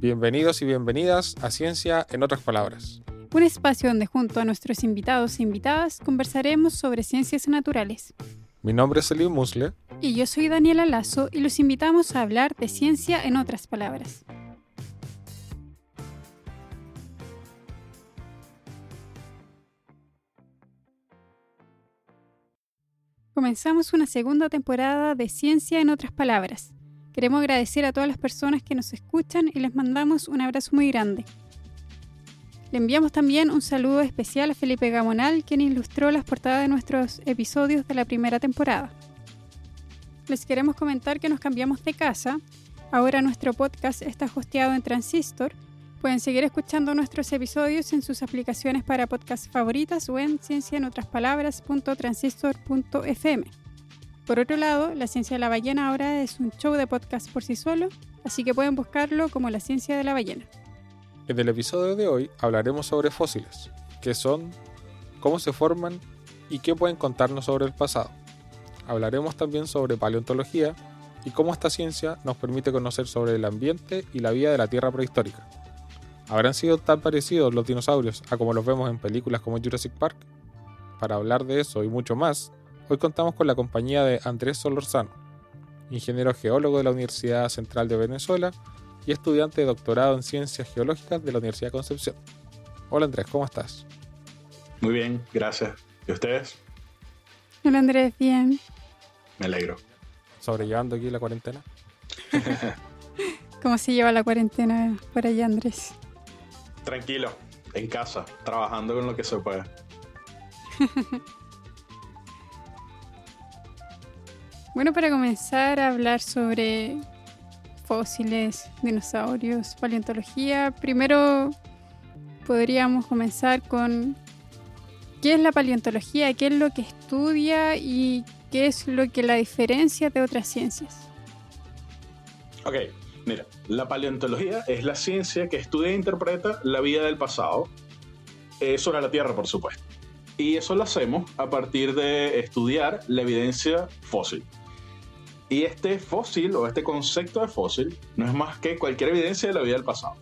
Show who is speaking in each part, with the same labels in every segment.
Speaker 1: Bienvenidos y bienvenidas a Ciencia en otras palabras.
Speaker 2: Un espacio donde junto a nuestros invitados e invitadas conversaremos sobre ciencias naturales.
Speaker 1: Mi nombre es Elim Musle.
Speaker 2: Y yo soy Daniela Lazo y los invitamos a hablar de ciencia en otras palabras. Comenzamos una segunda temporada de Ciencia en otras palabras Queremos agradecer a todas las personas que nos escuchan y les mandamos un abrazo muy grande. Le enviamos también un saludo especial a Felipe Gamonal, quien ilustró las portadas de nuestros episodios de la primera temporada. Les queremos comentar que nos cambiamos de casa. Ahora nuestro podcast está hosteado en Transistor. Pueden seguir escuchando nuestros episodios en sus aplicaciones para podcast favoritas o en cienciaenotraspalabras.transistor.fm. Por otro lado, La Ciencia de la Ballena ahora es un show de podcast por sí solo, así que pueden buscarlo como La Ciencia de la Ballena.
Speaker 1: En el episodio de hoy hablaremos sobre fósiles, qué son, cómo se forman y qué pueden contarnos sobre el pasado. Hablaremos también sobre paleontología y cómo esta ciencia nos permite conocer sobre el ambiente y la vida de la Tierra prehistórica. ¿Habrán sido tan parecidos los dinosaurios a como los vemos en películas como Jurassic Park? Para hablar de eso y mucho más, Hoy contamos con la compañía de Andrés Solorzano, ingeniero geólogo de la Universidad Central de Venezuela y estudiante de doctorado en Ciencias Geológicas de la Universidad de Concepción. Hola Andrés, ¿cómo estás?
Speaker 3: Muy bien, gracias. ¿Y ustedes?
Speaker 2: Hola Andrés, bien.
Speaker 3: Me alegro.
Speaker 1: ¿Sobrellevando aquí la cuarentena?
Speaker 2: ¿Cómo se lleva la cuarentena por allá, Andrés?
Speaker 3: Tranquilo, en casa, trabajando con lo que se puede.
Speaker 2: Bueno, para comenzar a hablar sobre fósiles, dinosaurios, paleontología, primero podríamos comenzar con qué es la paleontología, qué es lo que estudia y qué es lo que la diferencia de otras ciencias.
Speaker 3: Ok, mira, la paleontología es la ciencia que estudia e interpreta la vida del pasado eh, sobre la Tierra, por supuesto. Y eso lo hacemos a partir de estudiar la evidencia fósil. Y este fósil o este concepto de fósil no es más que cualquier evidencia de la vida del pasado.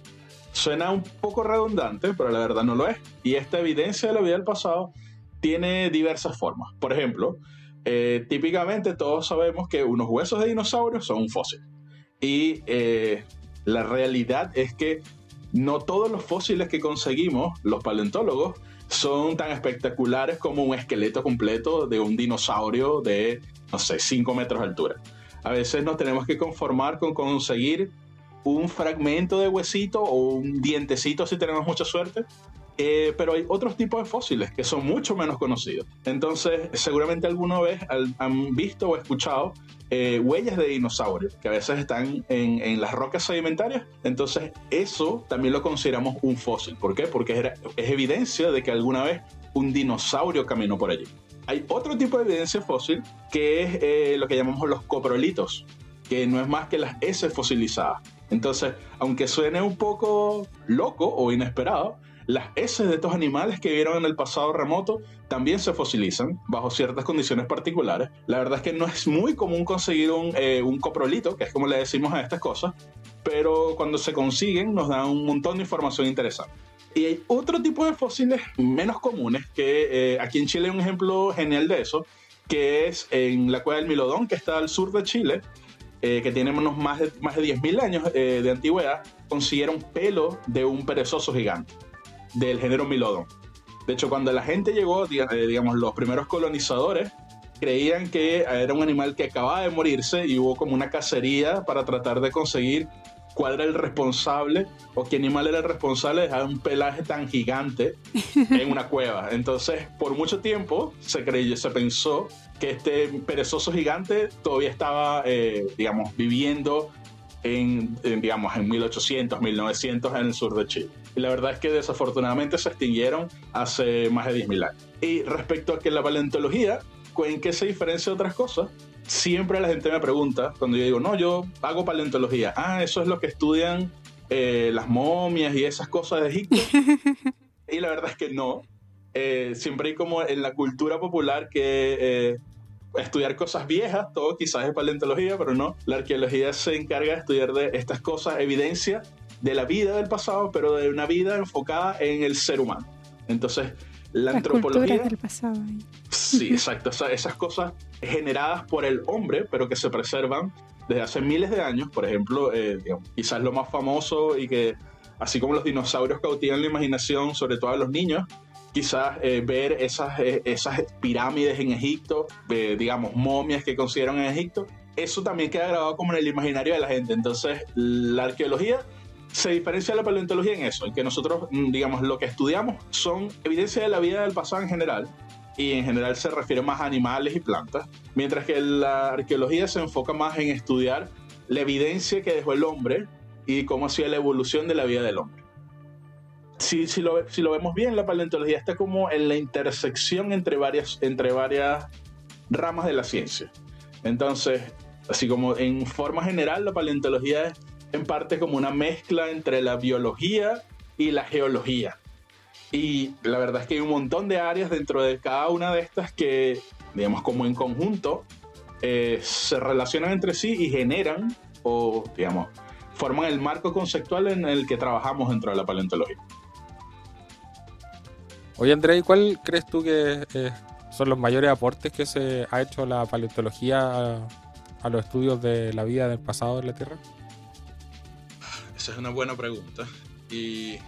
Speaker 3: Suena un poco redundante, pero la verdad no lo es. Y esta evidencia de la vida del pasado tiene diversas formas. Por ejemplo, eh, típicamente todos sabemos que unos huesos de dinosaurios son un fósil. Y eh, la realidad es que no todos los fósiles que conseguimos, los paleontólogos, son tan espectaculares como un esqueleto completo de un dinosaurio de, no sé, 5 metros de altura. A veces nos tenemos que conformar con conseguir un fragmento de huesito o un dientecito si tenemos mucha suerte. Eh, pero hay otros tipos de fósiles que son mucho menos conocidos. Entonces, seguramente alguna vez han visto o escuchado eh, huellas de dinosaurios que a veces están en, en, las rocas sedimentarias. Entonces, eso también lo consideramos un fósil. ¿Por qué? Porque es evidencia de que alguna vez un dinosaurio caminó por allí. Hay otro tipo de evidencia fósil que es eh, lo que llamamos los coprolitos, que no es más que las heces fosilizadas. Entonces, aunque suene un poco loco o inesperado, las heces de estos animales que vivieron en el pasado remoto también se fosilizan bajo ciertas condiciones particulares. La verdad es que no es muy común conseguir un, eh, un coprolito, que es como le decimos a estas cosas, pero cuando se consiguen nos dan un montón de información interesante. Y hay otro tipo de fósiles menos comunes, que eh, aquí en Chile hay un ejemplo genial de eso, que es en la cueva del Milodón, que está al sur de Chile, eh, que tiene unos más de, más de 10.000 años eh, de antigüedad, consiguieron pelo de un perezoso gigante del género Milodon. De hecho, cuando la gente llegó, digamos, los primeros colonizadores, creían que era un animal que acababa de morirse y hubo como una cacería para tratar de conseguir cuál era el responsable o qué animal era el responsable de dejar un pelaje tan gigante en una cueva. Entonces, por mucho tiempo se creyó, se pensó que este perezoso gigante todavía estaba, eh, digamos, viviendo en, digamos, en 1800, 1900 en el sur de Chile. Y la verdad es que desafortunadamente se extinguieron hace más de 10.000 años. Y respecto a que la paleontología, ¿en qué se diferencia de otras cosas? siempre la gente me pregunta cuando yo digo, no, yo hago paleontología. Ah, eso es lo que estudian eh, las momias y esas cosas de Egipto. y la verdad es que no. eh, siempre hay como en la cultura popular que eh, estudiar cosas viejas, todo quizás es paleontología, pero no. La arqueología se encarga de estudiar de estas cosas, evidencia de la vida del pasado, pero de una vida enfocada en el ser humano. Entonces, la, antropología...
Speaker 2: del pasado.
Speaker 3: Sí, exacto. esas cosas generadas por el hombre, pero que se preservan desde hace miles de años. Por ejemplo, eh, quizás lo más famoso y que, así como los dinosaurios cautivan la imaginación, sobre todo a los niños, quizás eh, ver esas, eh, esas pirámides en Egipto, digamos, momias que consiguieron en Egipto, eso también queda grabado como en el imaginario de la gente. Entonces, la arqueología se diferencia la paleontología en eso, en que nosotros, mm, digamos, lo que estudiamos son evidencia de la vida del pasado en general, y en general se refiere más a animales y plantas, mientras que la arqueología se enfoca más en estudiar la evidencia que dejó el hombre y cómo ha sido la evolución de la vida del hombre. Si, si, lo, si lo vemos bien, la paleontología está como en la intersección entre varias, entre varias ramas de la ciencia. Entonces, así como en forma general, la paleontología es en parte como una mezcla entre la biología y la geología. Y la verdad es que hay un montón de áreas dentro de cada una de estas que, digamos, como en conjunto, eh, se relacionan entre sí y generan, o digamos, forman el marco conceptual en el que trabajamos dentro de la paleontología.
Speaker 1: Oye, André, ¿cuál crees tú que eh, son los mayores aportes que se ha hecho la paleontología a, a los estudios de la vida del pasado de la Tierra?
Speaker 3: Esa es una buena pregunta. Y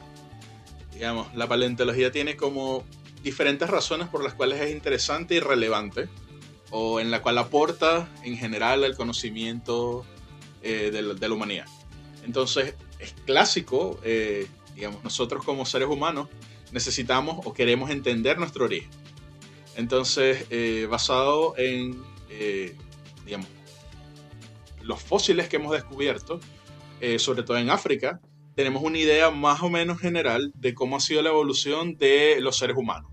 Speaker 3: digamos, la paleontología tiene como diferentes razones por las cuales es interesante y relevante, o en la cual aporta en general al conocimiento eh, de, la, humanidad. Entonces, es clásico, eh, digamos, nosotros como seres humanos necesitamos o queremos entender nuestro origen. Entonces, eh, basado en, digamos, los fósiles que hemos descubierto, sobre todo en África, tenemos una idea más o menos general de cómo ha sido la evolución de los seres humanos.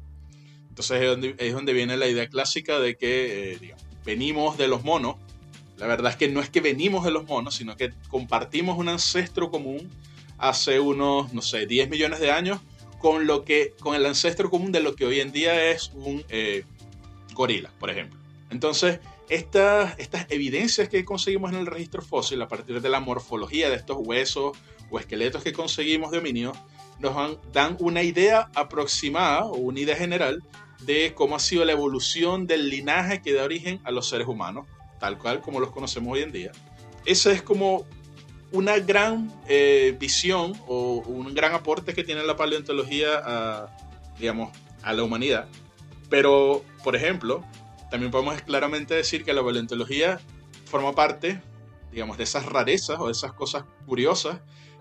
Speaker 3: Entonces es donde, viene la idea clásica de que eh, venimos de los monos. La verdad es que no es que venimos de los monos, sino que compartimos un ancestro común hace unos, no sé, 10 millones de años con, lo que, con el ancestro común de lo que hoy en día es un eh, gorila, por ejemplo. Entonces, estas, estas evidencias que conseguimos en el registro fósil a partir de la morfología de estos huesos o esqueletos que conseguimos de homínidos nos dan una idea aproximada o una idea general de cómo ha sido la evolución del linaje que da origen a los seres humanos, tal cual como los conocemos hoy en día. Esa es como una gran eh, visión o un gran aporte que tiene la paleontología digamos, a la humanidad. Pero, por ejemplo, también podemos claramente decir que la paleontología forma parte, digamos, de esas rarezas o de esas cosas curiosas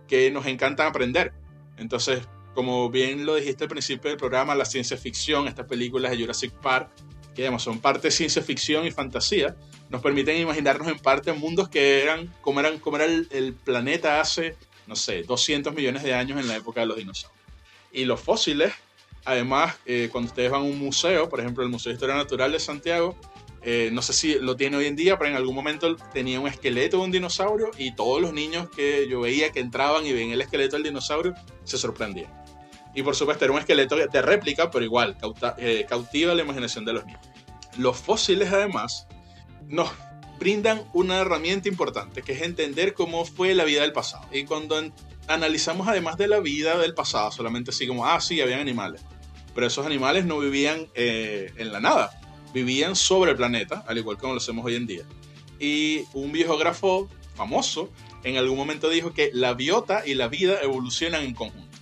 Speaker 3: que nos encantan aprender. Entonces, como bien lo dijiste al principio del programa, la ciencia ficción, estas películas de Jurassic Park, que digamos, son parte ciencia ficción y fantasía, nos permiten imaginarnos en parte mundos que eran como, eran, como era el, planeta hace, no sé, 200 millones de años en la época de los dinosaurios. Y los fósiles, además, eh, cuando ustedes van a un museo, por ejemplo, el Museo de Historia Natural de Santiago, eh, no sé si lo tiene hoy en día, pero en algún momento tenía un esqueleto de un dinosaurio y todos los niños que yo veía que entraban y ven el esqueleto del dinosaurio se sorprendían. Y por supuesto era un esqueleto de réplica, pero igual eh, cautiva la imaginación de los niños. Los fósiles además nos brindan una herramienta importante, que es entender cómo fue la vida del pasado. Y cuando analizamos además de la vida del pasado, solamente así como, ah, sí, habían animales. Pero esos animales no vivían eh, en la nada vivían sobre el planeta, al igual como lo hacemos hoy en día. Y un biógrafo famoso en algún momento dijo que la biota y la vida evolucionan en conjunto.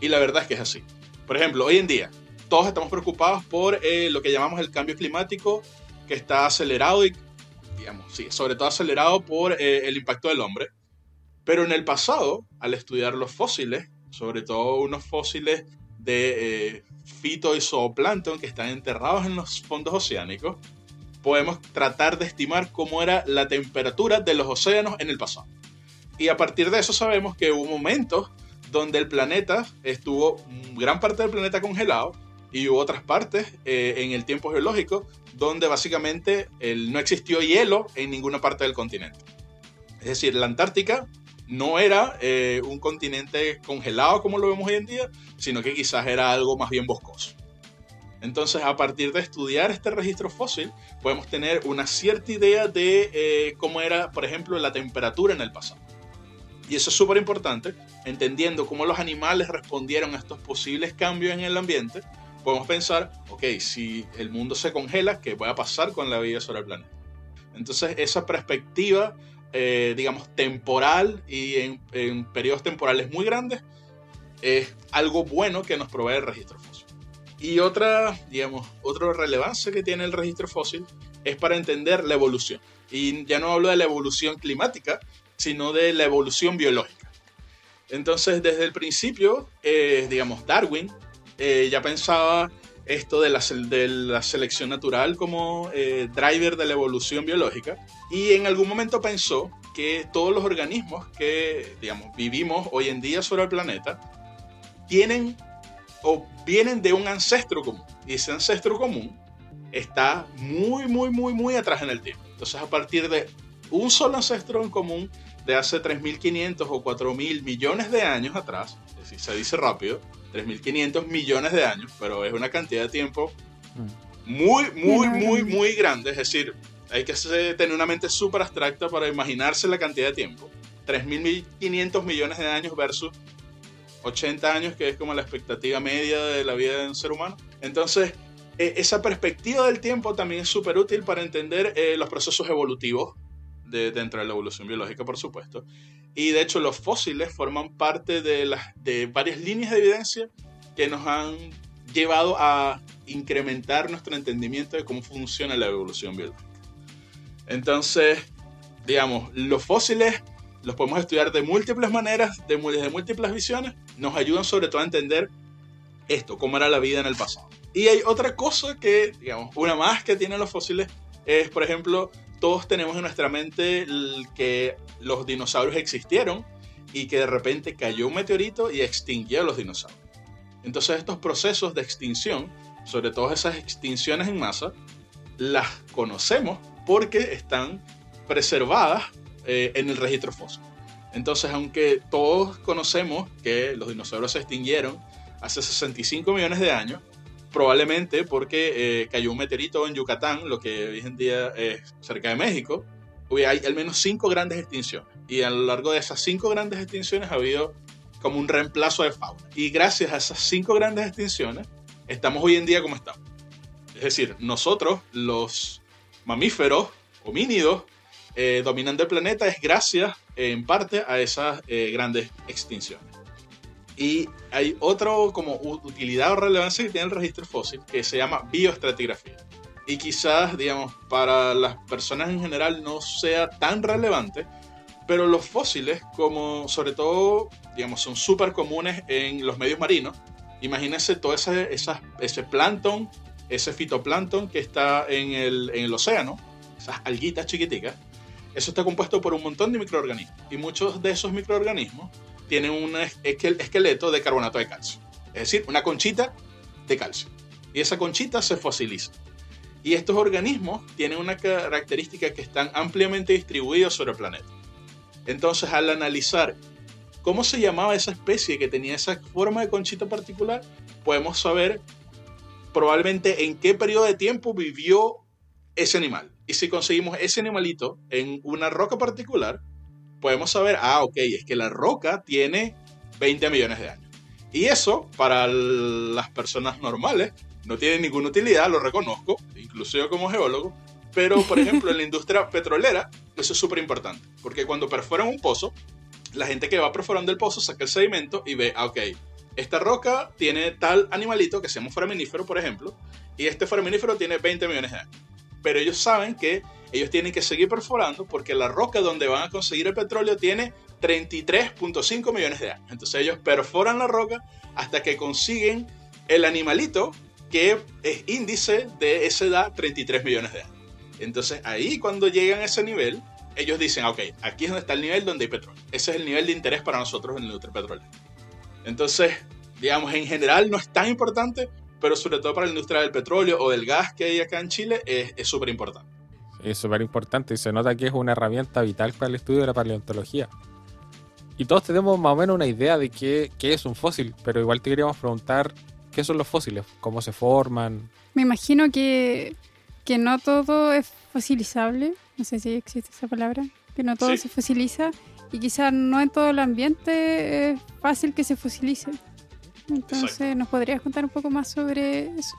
Speaker 3: Y la verdad es que es así. Por ejemplo, hoy en día todos estamos preocupados por eh, lo que llamamos el cambio climático, que está acelerado y, digamos, sí, sobre todo acelerado por eh, el impacto del hombre. Pero en el pasado, al estudiar los fósiles, sobre todo unos fósiles de eh, fito y zooplancton que están enterrados en los fondos oceánicos, podemos tratar de estimar cómo era la temperatura de los océanos en el pasado. Y a partir de eso sabemos que hubo momentos donde el planeta estuvo, gran parte del planeta congelado, y hubo otras partes eh, en el tiempo geológico donde básicamente no existió hielo en ninguna parte del continente. Es decir, la Antártica no era eh, un continente congelado como lo vemos hoy en día, sino que quizás era algo más bien boscoso. Entonces, a partir de estudiar este registro fósil, podemos tener una cierta idea de eh, cómo era, por ejemplo, la temperatura en el pasado. Y eso es súper importante, entendiendo cómo los animales respondieron a estos posibles cambios en el ambiente, podemos pensar, ok, si el mundo se congela, ¿qué va a pasar con la vida sobre el planeta? Entonces, esa perspectiva, eh, digamos, temporal y en, en, periodos temporales muy grandes, es algo bueno que nos provee el registro fósil. Y otra, digamos, otra relevancia que tiene el registro fósil es para entender la evolución. Y ya no hablo de la evolución climática, sino de la evolución biológica. Entonces, desde el principio, eh, digamos, Darwin eh, ya pensaba esto de la, de la selección natural como eh, driver de la evolución biológica y en algún momento pensó que todos los organismos que, digamos, vivimos hoy en día sobre el planeta tienen o vienen de un ancestro común. Y ese ancestro común está muy, muy, muy, muy atrás en el tiempo. Entonces, a partir de un solo ancestro en común de hace 3.500 o 4.000 millones de años atrás, es decir, se dice rápido, 3.500 millones de años, pero es una cantidad de tiempo muy, muy, muy, muy grande. Es decir, hay que tener una mente súper abstracta para imaginarse la cantidad de tiempo. 3.500 millones de años versus 80 años, que es como la expectativa media de la vida de un ser humano. Entonces, e, esa perspectiva del tiempo también es súper útil para entender eh, los procesos evolutivos de, dentro de la evolución biológica, por supuesto. Y de hecho, los fósiles forman parte de, las, de varias líneas de evidencia que nos han llevado a incrementar nuestro entendimiento de cómo funciona la evolución biológica. Entonces, digamos, los fósiles los podemos estudiar de múltiples maneras, de, desde múltiples visiones, nos ayudan sobre todo a entender esto, cómo era la vida en el pasado. Y hay otra cosa que, digamos, una más que tienen los fósiles es, por ejemplo, todos tenemos en nuestra mente que los dinosaurios existieron y que de repente cayó un meteorito y extinguió a los dinosaurios. Entonces estos procesos de extinción, sobre todo esas extinciones en masa, las conocemos porque están preservadas eh, en el registro fósil. Entonces, aunque todos conocemos que los dinosaurios se extinguieron hace 65 millones de años, probablemente porque eh, cayó un meteorito en Yucatán, lo que hoy en día es cerca de México, hay al menos cinco grandes extinciones. Y a lo largo de esas cinco grandes extinciones ha habido como un reemplazo de fauna. Y gracias a esas cinco grandes extinciones, estamos hoy en día como estamos. Es decir, nosotros, los mamíferos, homínidos, eh, dominando el planeta es gracias en parte a esas eh, grandes extinciones. Y hay otro como utilidad o relevancia que tiene el registro fósil que se llama bioestratigrafía. Y quizás, digamos, para las personas en general no sea tan relevante, pero los fósiles, como sobre todo, digamos, son súper comunes en los medios marinos. Imagínense todo ese, ese plancton, ese fitoplancton que está en el, en el océano, esas alguitas chiquiticas eso está compuesto por un montón de microorganismos y muchos de esos microorganismos tienen un esqueleto de carbonato de calcio, es decir, una conchita de calcio. Y esa conchita se fosiliza. Y estos organismos tienen una característica que están ampliamente distribuidos sobre el planeta. Entonces, al analizar cómo se llamaba esa especie que tenía esa forma de conchita particular, podemos saber probablemente en qué periodo de tiempo vivió ese animal. Y si conseguimos ese animalito en una roca particular, podemos saber, ah, ok, es que la roca tiene 20 millones de años. Y eso, para las personas normales, no tiene ninguna utilidad, lo reconozco, incluso como geólogo. Pero, por ejemplo, en la industria petrolera, eso es súper importante. Porque cuando perforan un pozo, la gente que va perforando el pozo saca el sedimento y ve, ah, ok, esta roca tiene tal animalito que se llama foraminífero, por ejemplo, y este foraminífero tiene 20 millones de años pero ellos saben que ellos tienen que seguir perforando porque la roca donde van a conseguir el petróleo tiene 33.5 millones de años. Entonces ellos perforan la roca hasta que consiguen el animalito que es índice de esa edad 33 millones de años. Entonces ahí cuando llegan a ese nivel, ellos dicen, ok, aquí es donde está el nivel donde hay petróleo. Ese es el nivel de interés para nosotros en el petróleo. Entonces, digamos, en general no es tan importante, pero sobre todo para la industria del petróleo o del gas que hay acá en Chile es súper importante.
Speaker 1: Es súper importante y se nota que es una herramienta vital para el estudio de la paleontología. Y todos tenemos más o menos una idea de qué, qué es un fósil, pero igual te queríamos preguntar ¿Qué son los fósiles? ¿Cómo se forman?
Speaker 2: Me imagino que, que no todo es fosilizable, no sé si existe esa palabra, que no todo
Speaker 3: Sí.
Speaker 2: se fosiliza y quizás no en todo el ambiente es fácil que se fosilice. Entonces,
Speaker 3: Exacto.
Speaker 2: ¿nos podrías contar un poco más sobre eso?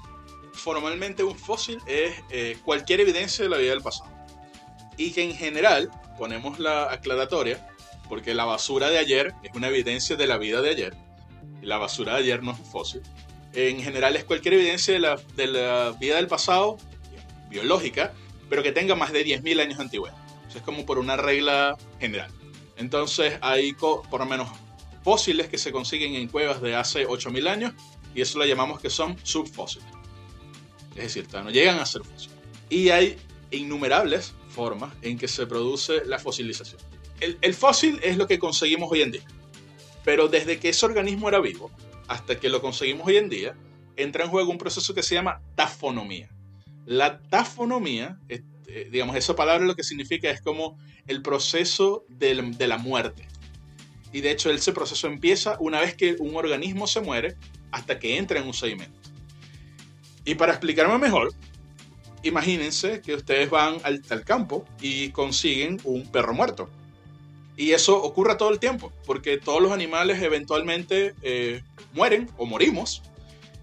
Speaker 3: Formalmente un fósil es eh, cualquier evidencia de la vida del pasado. Y que en general, ponemos la aclaratoria, porque la basura de ayer es una evidencia de la vida de ayer. Y la basura de ayer no es un fósil. En general es cualquier evidencia de la, de la vida del pasado, biológica, pero que tenga más de 10.000 años de antigüedad. Eso es como por una regla general. Entonces hay por lo menos fósiles que se consiguen en cuevas de hace 8.000 años y eso lo llamamos que son subfósiles. Es decir, no llegan a ser fósiles. Y hay innumerables formas en que se produce la fosilización. El, fósil es lo que conseguimos hoy en día. Pero desde que ese organismo era vivo hasta que lo conseguimos hoy en día, entra en juego un proceso que se llama tafonomía. La tafonomía, eh, digamos, esa palabra lo que significa es como el proceso de la muerte. Y de hecho ese proceso empieza una vez que un organismo se muere hasta que entra en un sedimento. Y para explicarme mejor, imagínense que ustedes van al, al campo y consiguen un perro muerto. Y eso ocurre todo el tiempo, porque todos los animales eventualmente eh, mueren o morimos.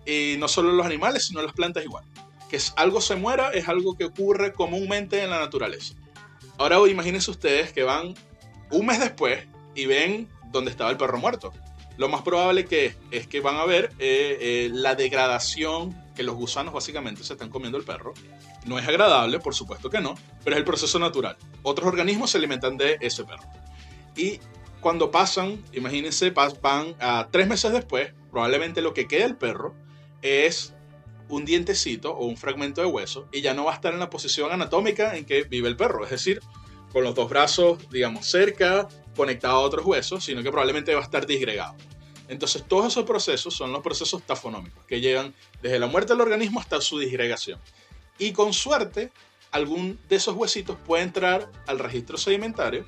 Speaker 3: Y no solo los animales, sino las plantas igual. Que es, algo se muera es algo que ocurre comúnmente en la naturaleza. Ahora imagínense ustedes que van un mes después y ven dónde estaba el perro muerto. Lo más probable que es que van a ver eh, eh, la degradación que los gusanos básicamente se están comiendo el perro. No es agradable, por supuesto que no, pero es el proceso natural. Otros organismos se alimentan de ese perro. Y cuando pasan, imagínense, van a tres meses después, probablemente lo que queda del perro es un dientecito o un fragmento de hueso y ya no va a estar en la posición anatómica en que vive el perro, es decir, con los dos brazos, digamos, cerca, conectado a otros huesos, sino que probablemente va a estar disgregado. Entonces, todos esos procesos son los procesos tafonómicos, que llegan desde la muerte del organismo hasta su disgregación. Y con suerte, algún de esos huesitos puede entrar al registro sedimentario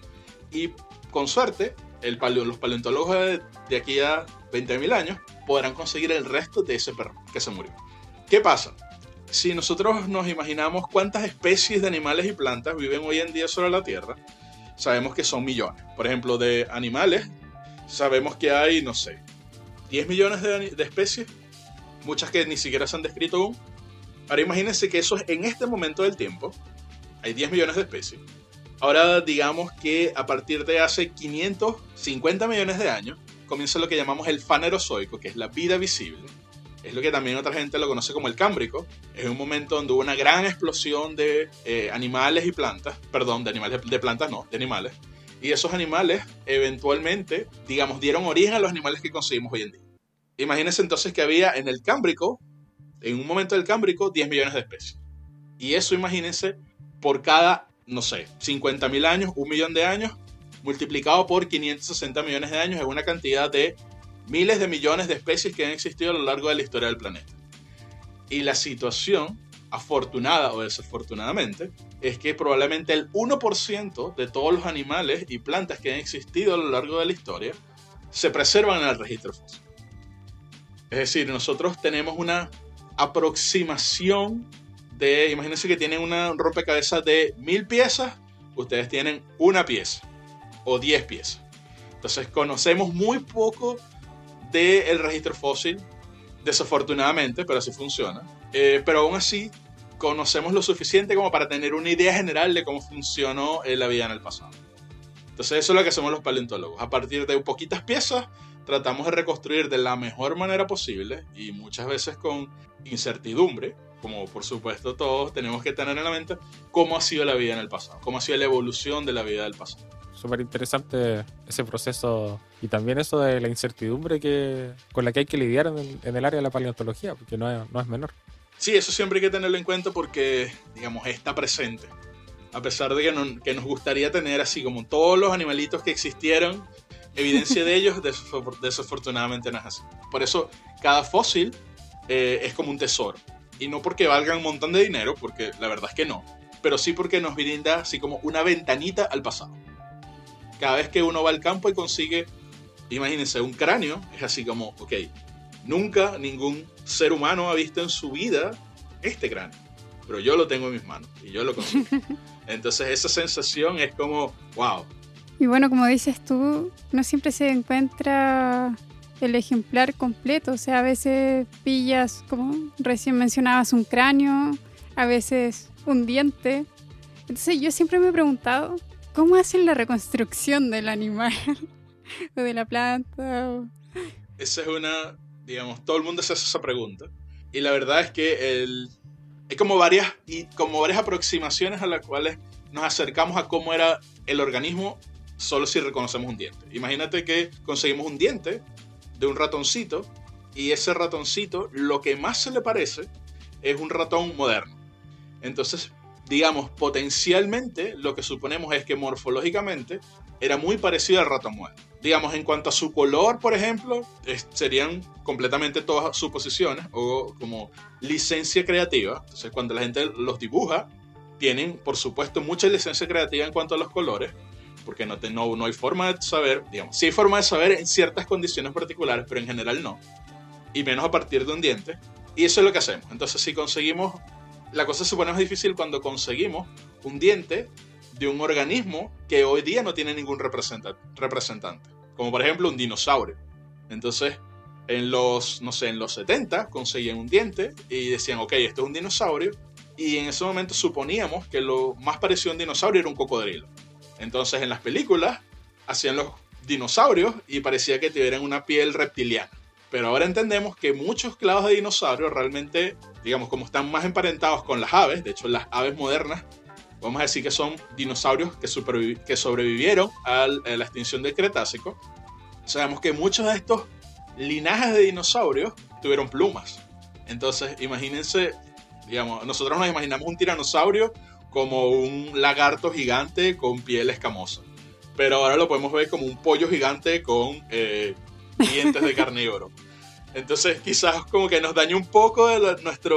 Speaker 3: y con suerte, el paleo- los paleontólogos de, de aquí a 20.000 años podrán conseguir el resto de ese perro que se murió. ¿Qué pasa? Si nosotros nos imaginamos cuántas especies de animales y plantas viven hoy en día sobre la Tierra, sabemos que son millones. Por ejemplo, de animales, sabemos que hay, no sé, 10 millones de, especies, muchas que ni siquiera se han descrito aún. Ahora imagínense que eso es en este momento del tiempo, hay 10 millones de especies. Ahora digamos que a partir de hace 550 millones de años comienza lo que llamamos el fanerozoico, que es la vida visible. Es lo que también otra gente lo conoce como el cámbrico. Es un momento donde hubo una gran explosión de eh, animales y plantas, perdón, de animales, de plantas no, de animales. Y esos animales eventualmente, digamos, dieron origen a los animales que conseguimos hoy en día. Imagínense entonces que había en el cámbrico, en un momento del cámbrico, 10 millones de especies. Y eso imagínense por cada, no sé, 50 mil años, un millón de años, multiplicado por 560 millones de años, es una cantidad de miles de millones de especies que han existido a lo largo de la historia del planeta. Y la situación, afortunada o desafortunadamente, es que probablemente el 1% de todos los animales y plantas que han existido a lo largo de la historia se preservan en el registro fósil. Es decir, nosotros tenemos una aproximación de, imagínense que tienen una rompecabezas de mil piezas, ustedes tienen una pieza o 10 piezas. Entonces conocemos muy poco del registro fósil, desafortunadamente, pero así funciona. Eh, pero aún así, conocemos lo suficiente como para tener una idea general de cómo funcionó eh, la vida en el pasado. Entonces eso es lo que hacemos los paleontólogos. A partir de poquitas piezas, tratamos de reconstruir de la mejor manera posible y muchas veces con incertidumbre, como por supuesto todos tenemos que tener en la mente, cómo ha sido la vida en el pasado, cómo ha sido la evolución de la vida del pasado.
Speaker 1: Súper interesante ese proceso y también eso de la incertidumbre que, con la que hay que lidiar en el, en el área de la paleontología, porque no es, no es menor.
Speaker 3: Sí, eso siempre hay que tenerlo en cuenta porque, digamos, está presente. A pesar de que, no- que nos gustaría tener así como todos los animalitos que existieron, evidencia de ellos, desafor- desafortunadamente no es así. Por eso, cada fósil eh, es como un tesoro. Y no porque valgan un montón de dinero, porque la verdad es que no, pero sí porque nos brinda así como una ventanita al pasado. Cada vez que uno va al campo y consigue, imagínense, un cráneo, es así como, ok, nunca ningún ser humano ha visto en su vida este cráneo, pero yo lo tengo en mis manos y yo lo consigo. Entonces esa sensación es como, wow.
Speaker 2: Y bueno, como dices tú, no siempre se encuentra el ejemplar completo, o sea, a veces pillas, como recién mencionabas, un cráneo, a veces un diente. Entonces yo siempre me he preguntado, ¿cómo hacen la reconstrucción del animal? o de la planta.
Speaker 3: Esa es una, digamos, todo el mundo se hace esa pregunta. Y la verdad es que el, hay como varias, y como varias aproximaciones a las cuales nos acercamos a cómo era el organismo solo si reconocemos un diente. Imagínate que conseguimos un diente de un ratoncito y ese ratoncito lo que más se le parece es un ratón moderno. Entonces, digamos, potencialmente lo que suponemos es que morfológicamente era muy parecido al ratón muerto. Digamos, en cuanto a su color, por ejemplo, serían completamente todas suposiciones o como licencia creativa. Entonces, cuando la gente los dibuja, tienen, por supuesto, mucha licencia creativa en cuanto a los colores, porque no, no, no hay forma de saber, digamos, sí hay forma de saber en ciertas condiciones particulares, pero en general no, y menos a partir de un diente. Y eso es lo que hacemos. Entonces, si conseguimos, la cosa se pone más difícil cuando conseguimos un diente de un organismo que hoy día no tiene ningún representante, como por ejemplo un dinosaurio. Entonces, en los, no sé, en los 70 conseguían un diente y decían, ok, esto es un dinosaurio, y en ese momento suponíamos que lo más parecido a un dinosaurio era un cocodrilo. Entonces, en las películas hacían los dinosaurios y parecía que tuvieran una piel reptiliana. Pero ahora entendemos que muchos clavos de dinosaurios realmente, digamos, como están más emparentados con las aves, de hecho las aves modernas vamos a decir que son dinosaurios que, que sobrevivieron a la extinción del Cretácico. Sabemos que muchos de estos linajes de dinosaurios tuvieron plumas. Entonces, imagínense, digamos, nosotros nos imaginamos un tiranosaurio como un lagarto gigante con piel escamosa. Pero ahora lo podemos ver como un pollo gigante con eh, dientes de carnívoro. Entonces quizás como que nos daña un poco de nuestra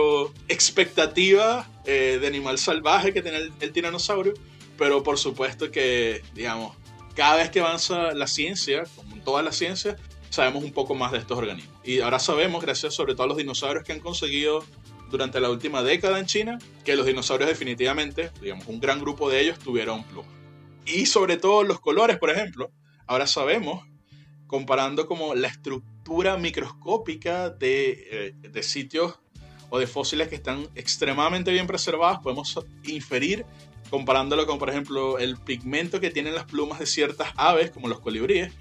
Speaker 3: expectativa eh, de animal salvaje que tiene el, tiranosaurio, pero por supuesto que, digamos, cada vez que avanza la ciencia, como en toda la ciencia, sabemos un poco más de estos organismos. Y ahora sabemos, gracias sobre todo a los dinosaurios que han conseguido durante la última década en China, que los dinosaurios definitivamente, digamos, un gran grupo de ellos tuvieron plumas. Y sobre todo los colores, por ejemplo, ahora sabemos, comparando como la estructura microscópica de, eh, de sitios o de fósiles que están extremadamente bien preservados, podemos inferir comparándolo con, por ejemplo, el pigmento que tienen las plumas de ciertas aves, como los colibríes.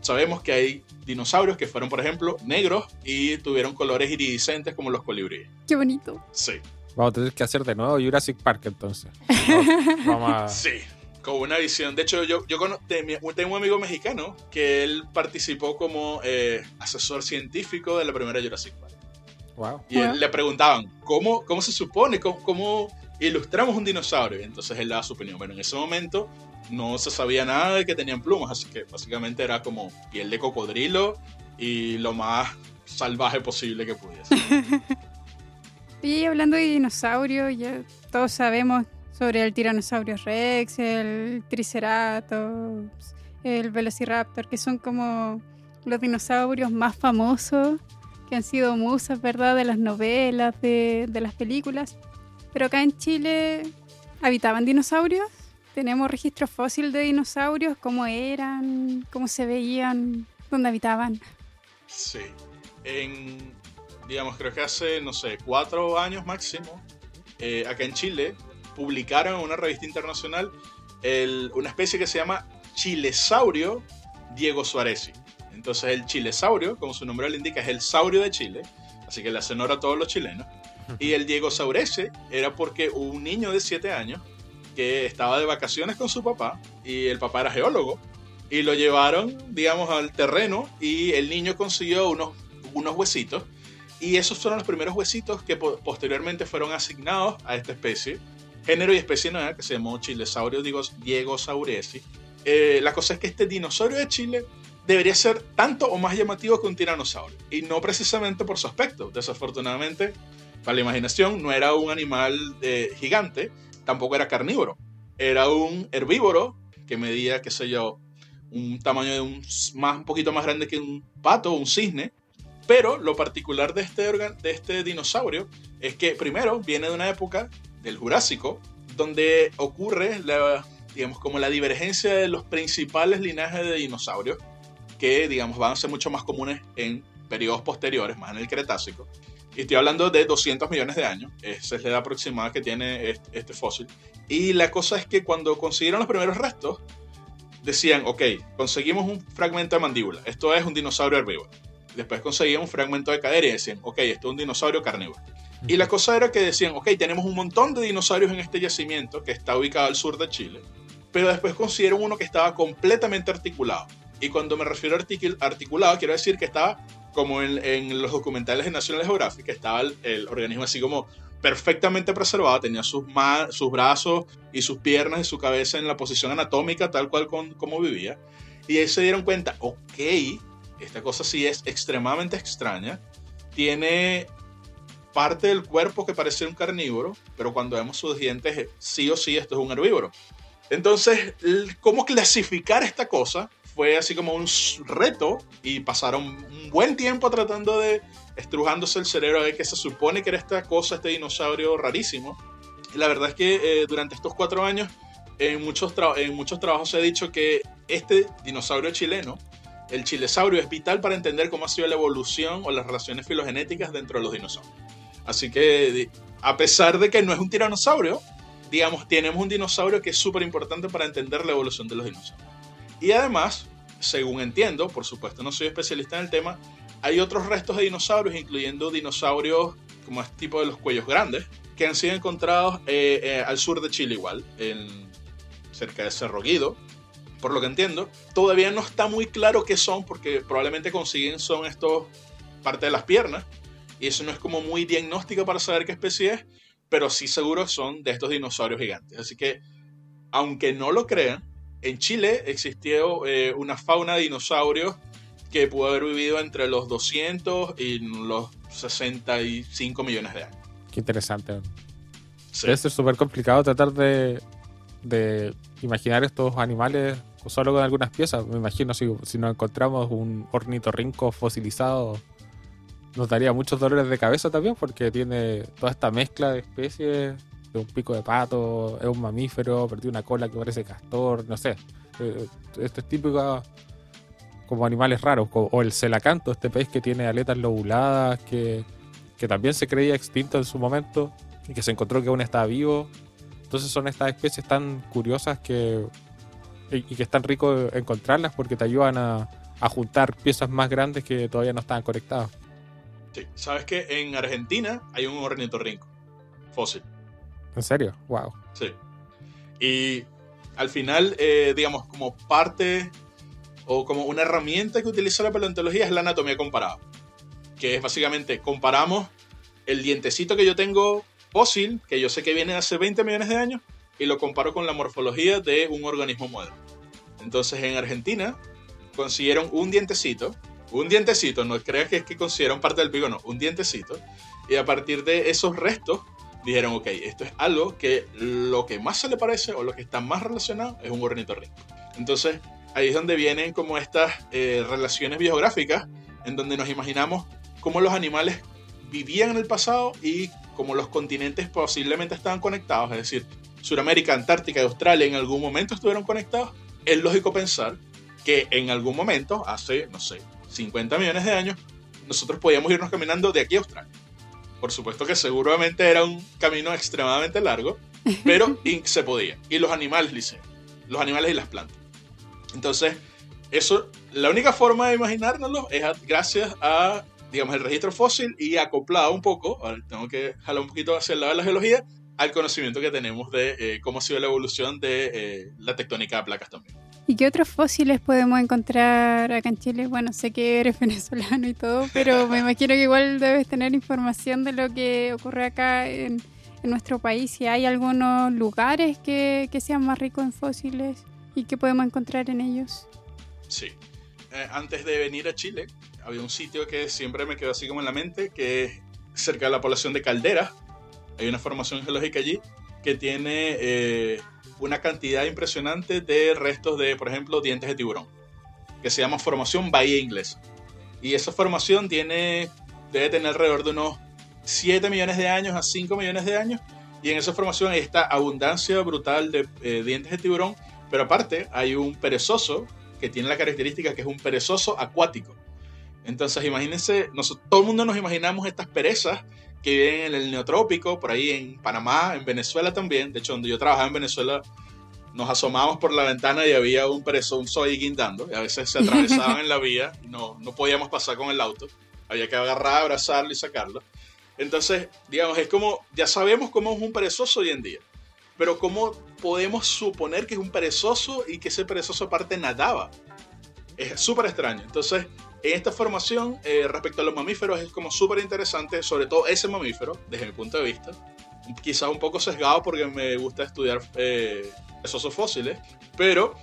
Speaker 3: Sabemos que hay dinosaurios que fueron, por ejemplo, negros y tuvieron colores iridiscentes como los colibríes.
Speaker 2: Qué bonito.
Speaker 3: Sí.
Speaker 1: Vamos a tener que hacer de nuevo Jurassic Park entonces.
Speaker 3: vamos a... Sí con una visión. De hecho, yo, yo tengo un amigo mexicano que él participó como eh, asesor científico de la primera Jurassic Park.
Speaker 1: Wow.
Speaker 3: Y él, le preguntaban, ¿cómo, cómo se supone? ¿Cómo, ilustramos un dinosaurio? Y entonces él daba su opinión. Bueno, en ese momento no se sabía nada de que tenían plumas, así que básicamente era como piel de cocodrilo y lo más salvaje posible que pudiese.
Speaker 2: y hablando de dinosaurios, ya todos sabemos sobre el tiranosaurio rex, el triceratops, el velociraptor, que son como los dinosaurios más famosos que han sido musas, ¿verdad?, de las novelas, de, de las películas. Pero acá en Chile habitaban dinosaurios. Tenemos registro fósil de dinosaurios, cómo eran, cómo se veían, dónde habitaban.
Speaker 3: Sí. En, digamos, creo que hace, no sé, cuatro años máximo, eh, acá en Chile publicaron en una revista internacional una especie que se llama Chilesaurio Diego Suárez. Entonces el chilesaurio, como su nombre lo indica, es el saurio de Chile, así que le hacen honor a todos los chilenos. Y el Diego Saurese era porque un niño de 7 años que estaba de vacaciones con su papá y el papá era geólogo y lo llevaron, digamos, al terreno y el niño consiguió unos, unos huesitos y esos fueron los primeros huesitos que posteriormente fueron asignados a esta especie género y especie nueva que se llamó Chilesaurio Diego Sauresi. Eh, la cosa es que este dinosaurio de Chile debería ser tanto o más llamativo que un tiranosaurio, y no precisamente por su aspecto. Desafortunadamente, para la imaginación, no era un animal eh, gigante, tampoco era carnívoro. Era un herbívoro que medía, qué sé yo, un tamaño de un, más, un poquito más grande que un pato o un cisne, Pero lo particular de este, de este dinosaurio es que primero viene de una época del Jurásico, donde ocurre la, digamos, como la divergencia de los principales linajes de dinosaurios, que digamos van a ser mucho más comunes en periodos posteriores, más en el Cretácico. Y estoy hablando de 200 millones de años, esa es la edad aproximada que tiene este fósil. Y la cosa es que cuando consiguieron los primeros restos, decían, ok, conseguimos un fragmento de mandíbula, esto es un dinosaurio herbívoro. Después conseguían un fragmento de cadera y decían, ok, esto es un dinosaurio carnívoro. Y la cosa era que decían, ok, tenemos un montón de dinosaurios en este yacimiento que está ubicado al sur de Chile, pero después consiguieron uno que estaba completamente articulado. Y cuando me refiero a articulado, quiero decir que estaba como en, los documentales de National Geographic, estaba el, organismo así como perfectamente preservado, tenía sus, sus brazos y sus piernas y su cabeza en la posición anatómica tal cual como vivía. Y ahí se dieron cuenta, ok, esta cosa sí es extremadamente extraña, tiene parte del cuerpo que parece un carnívoro, pero cuando vemos sus dientes, sí o sí esto es un herbívoro. Entonces, ¿cómo clasificar esta cosa? Fue así como un reto y pasaron un buen tiempo tratando de estrujándose el cerebro de que se supone que era esta cosa, este dinosaurio rarísimo. La verdad es que eh, durante estos cuatro años, en muchos, en muchos trabajos se ha dicho que este dinosaurio chileno, el chilesaurio, es vital para entender cómo ha sido la evolución o las relaciones filogenéticas dentro de los dinosaurios. Así que, a pesar de que no es un tiranosaurio, digamos, tenemos un dinosaurio que es súper importante para entender la evolución de los dinosaurios. Y además, según entiendo, por supuesto no soy especialista en el tema, hay otros restos de dinosaurios, incluyendo dinosaurios como este tipo de los cuellos grandes, que han sido encontrados eh, eh, al sur de Chile igual, en, cerca de Cerro Guido. Por lo que entiendo, todavía no está muy claro qué son, porque probablemente consiguen son estos parte de las piernas, y eso no es como muy diagnóstico para saber qué especie es, pero sí seguro son de estos dinosaurios gigantes. Así que, aunque no lo crean, en Chile existió eh, una fauna de dinosaurios que pudo haber vivido entre los 200 y los 65 millones de años.
Speaker 1: Qué interesante. Es súper complicado tratar de, de, imaginar estos animales solo con algunas piezas. Me imagino si, si nos encontramos un ornitorrinco fosilizado nos daría muchos dolores de cabeza también porque tiene toda esta mezcla de especies, de un pico de pato, es un mamífero, perdió una cola que parece castor, no sé. Eh, esto es típico como animales raros, o el celacanto, este pez que tiene aletas lobuladas, que, que también se creía extinto en su momento y que se encontró que aún está vivo. Entonces son estas especies tan curiosas que y, que es tan rico encontrarlas porque te ayudan a juntar piezas más grandes que todavía no estaban conectadas.
Speaker 3: Sí. ¿Sabes que en Argentina hay un ornitorrinco fósil?
Speaker 1: ¿En serio? Wow.
Speaker 3: Sí. Y al final, eh, digamos, como parte o como una herramienta que utiliza la paleontología es la anatomía comparada. Que es básicamente comparamos el dientecito que yo tengo fósil, que yo sé que viene hace 20 millones de años, y lo comparo con la morfología de un organismo moderno. Entonces en Argentina consiguieron un dientecito un dientecito, no creas que es que consideran parte del pico, no, un dientecito. Y a partir de esos restos dijeron, ok, esto es algo que lo que más se le parece o lo que está más relacionado es un ornitorrinco. Entonces, ahí es donde vienen como estas eh, relaciones biográficas, en donde nos imaginamos cómo los animales vivían en el pasado y cómo los continentes posiblemente estaban conectados, es decir, Sudamérica, Antártica y Australia en algún momento estuvieron conectados. Es lógico pensar que en algún momento, hace, no sé, 50 millones de años, nosotros podíamos irnos caminando de aquí a Australia. Por supuesto que seguramente era un camino extremadamente largo, pero se podía. Y los animales lo los animales y las plantas. Entonces, eso, la única forma de imaginárnoslo es gracias a, digamos, el registro fósil y acoplado un poco, ahora tengo que jalar un poquito hacia el lado de la geología, al conocimiento que tenemos de eh, cómo ha sido la evolución de eh, la tectónica de placas también.
Speaker 2: ¿Y qué otros fósiles podemos encontrar acá en Chile? Bueno, sé que eres venezolano y todo, pero me imagino que igual debes tener información de lo que ocurre acá en, nuestro país. Si hay algunos lugares que, sean más ricos en fósiles y que podemos encontrar en ellos.
Speaker 3: Sí. Eh, antes de venir a Chile, había un sitio que siempre me quedó así como en la mente, que es cerca de la población de Caldera. Hay una formación geológica allí que tiene... Eh, una cantidad impresionante de restos de, por ejemplo, dientes de tiburón, que se llama formación Bahía Inglesa. Y esa formación tiene, debe tener alrededor de unos 7 millones de años a 5 millones de años. Y en esa formación hay esta abundancia brutal de eh, dientes de tiburón. Pero aparte hay un perezoso que tiene la característica que es un perezoso acuático. Entonces imagínense, todo el mundo nos imaginamos estas perezas que viven en el neotrópico, por ahí en Panamá, en Venezuela también. De hecho, donde yo trabajaba en Venezuela, nos asomábamos por la ventana y había un perezoso ahí guindando. Y a veces se atravesaban en la vía no, no podíamos pasar con el auto. Había que agarrar, abrazarlo y sacarlo. Entonces, digamos, es como, ya sabemos cómo es un perezoso hoy en día. Pero ¿cómo podemos suponer que es un perezoso y que ese perezoso aparte nadaba? Es súper extraño. Entonces, en esta formación, eh, respecto a los mamíferos, es como súper interesante, sobre todo ese mamífero, desde mi punto de vista. Quizás un poco sesgado porque me gusta estudiar eh, esos fósiles, pero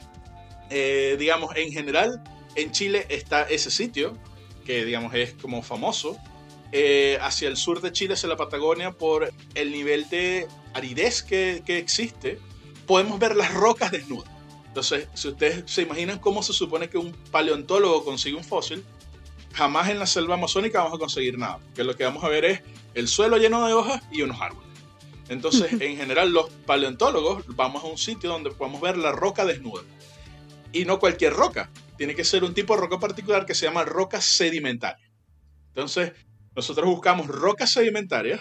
Speaker 3: eh, digamos, en general, en Chile está ese sitio, que digamos es como famoso, hacia el sur de Chile, hacia la Patagonia, por el nivel de aridez que, que existe, podemos ver las rocas desnudas. Entonces, si ustedes se imaginan cómo se supone que un paleontólogo consigue un fósil, jamás en la selva amazónica vamos a conseguir nada, porque lo que vamos a ver es el suelo lleno de hojas y unos árboles. Entonces, en general, los paleontólogos vamos a un sitio donde podemos ver la roca desnuda. Y no cualquier roca, tiene que ser un tipo de roca particular que se llama roca sedimentaria. Entonces, nosotros buscamos rocas sedimentarias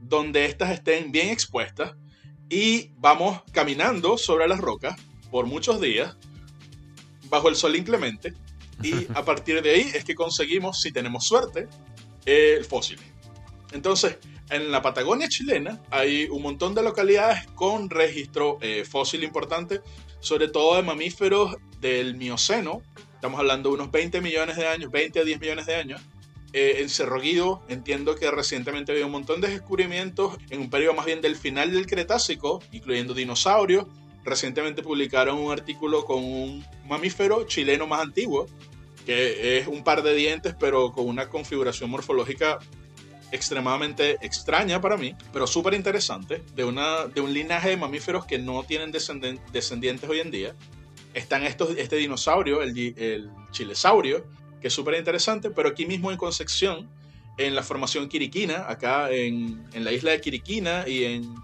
Speaker 3: donde éstas estén bien expuestas y vamos caminando sobre las rocas por muchos días bajo el sol inclemente y a partir de ahí es que conseguimos, si tenemos suerte, el fósil. Entonces, en la Patagonia chilena hay un montón de localidades con registro eh, fósil importante, sobre todo de mamíferos del Mioceno. Estamos hablando de unos 20 millones de años, 20 a 10 millones de años. Eh, en Cerro Guido entiendo que recientemente había un montón de descubrimientos en un periodo más bien del final del Cretácico, incluyendo dinosaurios, recientemente publicaron un artículo con un mamífero chileno más antiguo, que es un par de dientes, pero con una configuración morfológica extremadamente extraña para mí, pero súper interesante, de, de un linaje de mamíferos que no tienen descendientes hoy en día. Están estos, este dinosaurio, el, el chilesaurio, que es súper interesante, pero aquí mismo en Concepción, en la formación quiriquina, acá en, en la isla de Quiriquina y en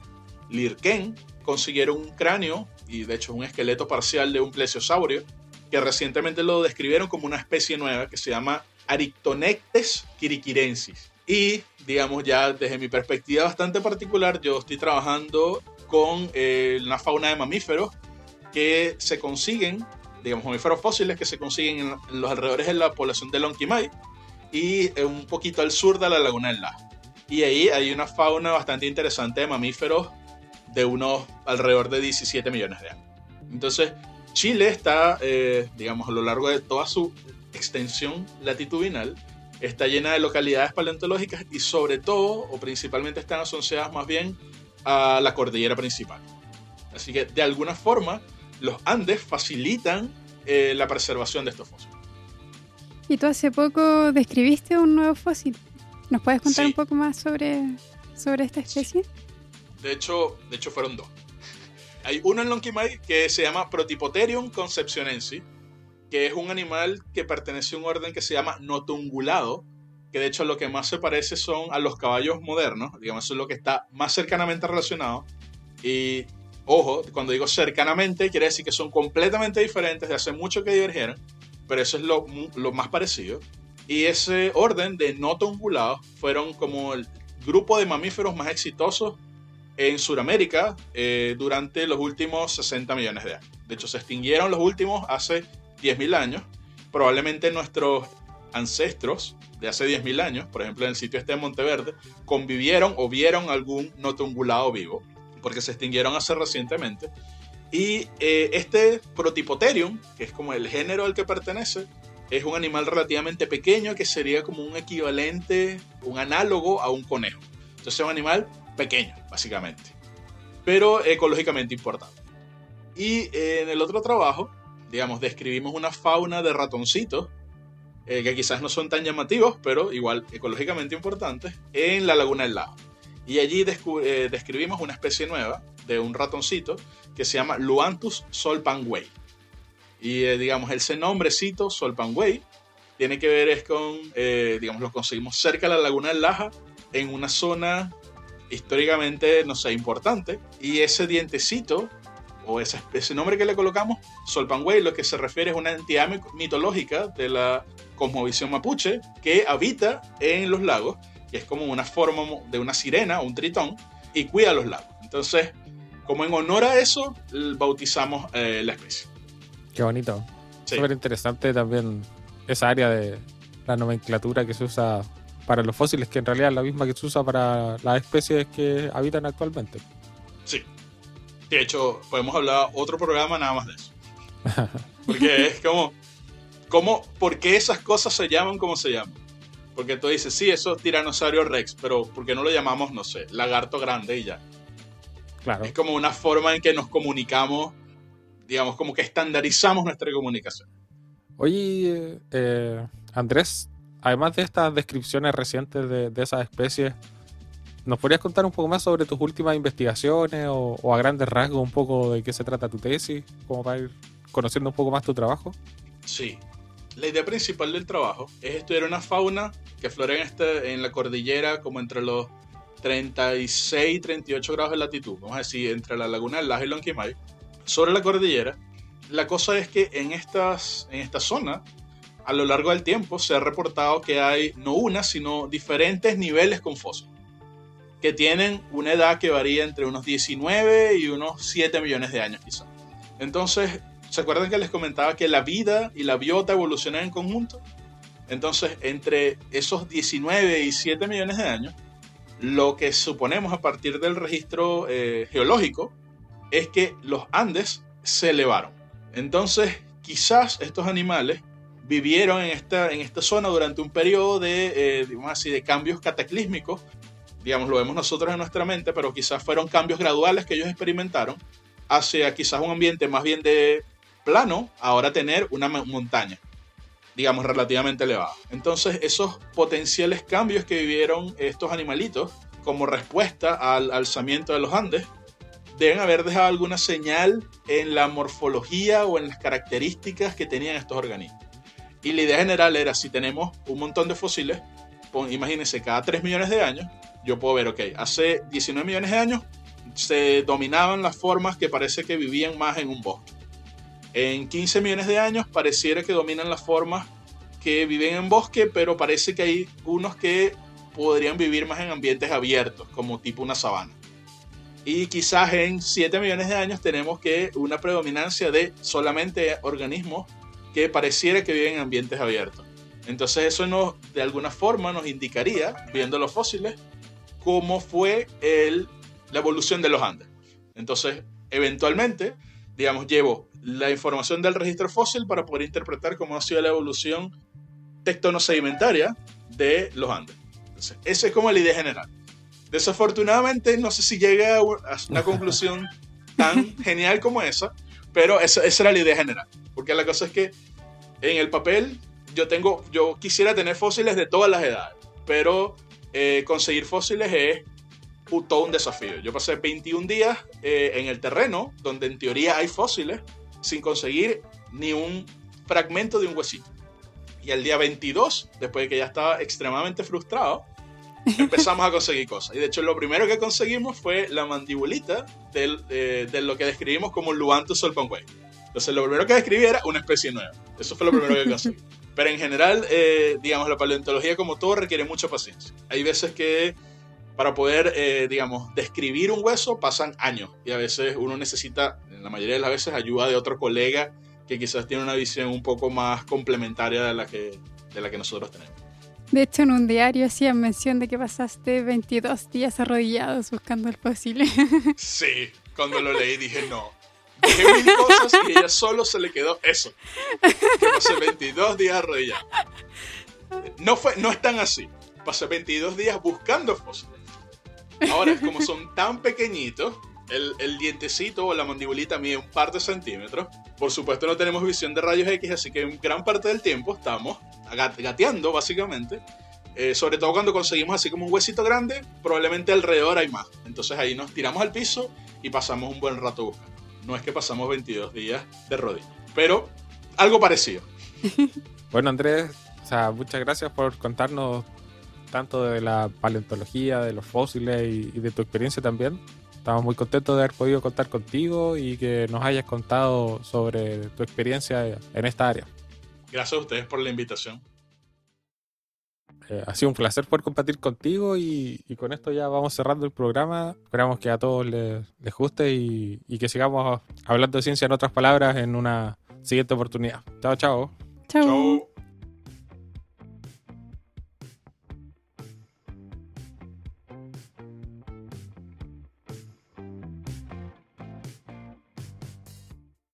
Speaker 3: Lirquén, consiguieron un cráneo y de hecho un esqueleto parcial de un plesiosaurio que recientemente lo describieron como una especie nueva que se llama Arictonectes quiriquirensis. Y, digamos, ya desde mi perspectiva bastante particular, yo estoy trabajando con eh, la fauna de mamíferos que se consiguen, digamos, mamíferos fósiles que se consiguen en, los alrededores de la población de Lonquimay y eh, un poquito al sur de la laguna del Lago. Y ahí hay una fauna bastante interesante de mamíferos de unos alrededor de 17 millones de años. Entonces, Chile está, eh, digamos, a lo largo de toda su extensión latitudinal, está llena de localidades paleontológicas y sobre todo, o principalmente están asociadas más bien a la cordillera principal. Así que, de alguna forma, los Andes facilitan eh, la preservación de estos fósiles.
Speaker 2: Y tú hace poco describiste un nuevo fósil. ¿Nos puedes contar un poco más sobre, sobre esta especie?
Speaker 3: De hecho, de hecho fueron dos. Hay uno en Lonquimay que se llama Protipoterium concepcionensis, que es un animal que pertenece a un orden que se llama notungulado, que de hecho lo que más se parece son a los caballos modernos, digamos, eso es lo que está más cercanamente relacionado. Y ojo, cuando digo cercanamente, quiere decir que son completamente diferentes, de hace mucho que divergieron, pero eso es lo, lo más parecido. Y ese orden de notungulados fueron como el grupo de mamíferos más exitosos en Sudamérica eh, durante los últimos 60 millones de años. De hecho, se extinguieron los últimos hace 10.000 años. Probablemente nuestros ancestros de hace 10.000 años, por ejemplo en el sitio este de Monteverde, convivieron o vieron algún notungulado vivo, porque se extinguieron hace recientemente. Y eh, este Protipoterium, que es como el género al que pertenece, es un animal relativamente pequeño que sería como un equivalente, un análogo a un conejo. Entonces es un animal pequeño, básicamente, pero ecológicamente importante. Y en el otro trabajo, digamos, describimos una fauna de ratoncitos, eh, que quizás no son tan llamativos, pero igual ecológicamente importantes, en la laguna del lago. Y allí eh, describimos una especie nueva de un ratoncito que se llama Luanthus solpanguei. Y eh, digamos, ese nombrecito, solpanguei, tiene que ver es con, eh, digamos, lo conseguimos cerca de la laguna del Laja, en una zona históricamente, no sé, importante. Y ese dientecito, o ese, ese nombre que le colocamos, Solpanway, lo que se refiere es una entidad mitológica de la cosmovisión mapuche que habita en los lagos, que es como una forma de una sirena, un tritón, y cuida los lagos. Entonces, como en honor a eso, bautizamos eh, la especie.
Speaker 1: Qué bonito. Súper interesante también esa área de la nomenclatura que se usa para los fósiles, que en realidad es la misma que se usa para las especies que habitan actualmente.
Speaker 3: Sí. De hecho, podemos hablar otro programa nada más de eso. Porque es como, como, ¿por qué esas cosas se llaman como se llaman? Porque tú dices, sí, eso es tiranosaurio rex, pero ¿por qué no lo llamamos, no sé, lagarto grande y ya? Claro. Es como una forma en que nos comunicamos, digamos, como que estandarizamos nuestra comunicación.
Speaker 1: Oye, eh, Andrés, además de estas descripciones recientes de, esas especies, ¿nos podrías contar un poco más sobre tus últimas investigaciones o, a grandes rasgos un poco de qué se trata tu tesis, como para ir conociendo un poco más tu trabajo?
Speaker 3: Sí. La idea principal del trabajo es estudiar una fauna que florece en, este, en la cordillera como entre los 36 y 38 grados de latitud, vamos a decir, entre la laguna del Laje y Lonquimay, sobre la cordillera, la cosa es que en, estas, en esta zona, a lo largo del tiempo, se ha reportado que hay no una, sino diferentes niveles con fósiles, que tienen una edad que varía entre unos 19 y unos 7 millones de años quizás. Entonces, ¿se acuerdan que les comentaba que la vida y la biota evolucionan en conjunto? Entonces, entre esos 19 y 7 millones de años, lo que suponemos a partir del registro eh, geológico es que los Andes se elevaron. Entonces, quizás estos animales vivieron en esta, en esta zona durante un periodo de, eh, así, de cambios cataclísmicos. Digamos, lo vemos nosotros en nuestra mente, pero quizás fueron cambios graduales que ellos experimentaron hacia quizás un ambiente más bien de plano, ahora tener una montaña, digamos, relativamente elevada. Entonces, esos potenciales cambios que vivieron estos animalitos como respuesta al alzamiento de los Andes, deben haber dejado alguna señal en la morfología o en las características que tenían estos organismos. Y la idea general era, si tenemos un montón de fósiles, imagínense, cada 3 millones de años, yo puedo ver, ok, hace 19 millones de años se dominaban las formas que parece que vivían más en un bosque. En 15 millones de años pareciera que dominan las formas que viven en bosque, pero parece que hay unos que podrían vivir más en ambientes abiertos, como tipo una sabana. Y quizás en 7 millones de años tenemos que una predominancia de solamente organismos que pareciera que viven en ambientes abiertos. Entonces eso nos, de alguna forma nos indicaría, viendo los fósiles, cómo fue el, la evolución de los Andes. Entonces, eventualmente, digamos, llevo la información del registro fósil para poder interpretar cómo ha sido la evolución tectonosedimentaria de los Andes. Entonces, esa es como la idea general. Desafortunadamente, no sé si llega a una conclusión tan genial como esa, pero esa, era la idea general. Porque la cosa es que en el papel yo tengo, yo quisiera tener fósiles de todas las edades, pero eh, conseguir fósiles es todo un desafío. Yo pasé 21 días eh, en el terreno, donde en teoría hay fósiles, sin conseguir ni un fragmento de un huesito. Y el día 22, después de que ya estaba extremadamente frustrado, empezamos a conseguir cosas. Y de hecho, lo primero que conseguimos fue la mandibulita de, lo que describimos como Luantus solpanway. Entonces, lo primero que describí era una especie nueva. Eso fue lo primero que conseguí. Pero en general, eh, digamos, la paleontología como todo requiere mucha paciencia. Hay veces que para poder, eh, digamos, describir un hueso pasan años y a veces uno necesita, en la mayoría de las veces, ayuda de otro colega que quizás tiene una visión un poco más complementaria de la que, de la que nosotros tenemos.
Speaker 2: De hecho, en un diario hacían mención de que pasaste 22 días arrodillados buscando el fósil.
Speaker 3: Sí, cuando lo leí dije no. Mil cosas y ella solo se le quedó eso. Que pasé 22 días arrodillado. No, fue, no es tan así. Pasé 22 días buscando fósiles. Ahora, como son tan pequeñitos, el, el, dientecito o la mandibulita mide un par de centímetros. Por supuesto no tenemos visión de rayos X, así que en gran parte del tiempo estamos gateando básicamente. Eh, sobre todo cuando conseguimos así como un huesito grande, probablemente alrededor hay más. Entonces ahí nos tiramos al piso y pasamos un buen rato buscando. No es que pasamos 22 días de rodillas, pero algo parecido.
Speaker 1: bueno Andrés, O sea, muchas gracias por contarnos tanto de la paleontología, de los fósiles y, y de tu experiencia también. Estamos muy contentos de haber podido contar contigo y que nos hayas contado sobre tu experiencia en esta área.
Speaker 4: Gracias a ustedes por la invitación.
Speaker 1: Eh, ha sido un placer poder compartir contigo y, y con esto ya vamos cerrando el programa. Esperamos que a todos les, les guste y, y que sigamos hablando de ciencia en otras palabras en una siguiente oportunidad. Chao, chao.
Speaker 2: Chao.
Speaker 4: Chao.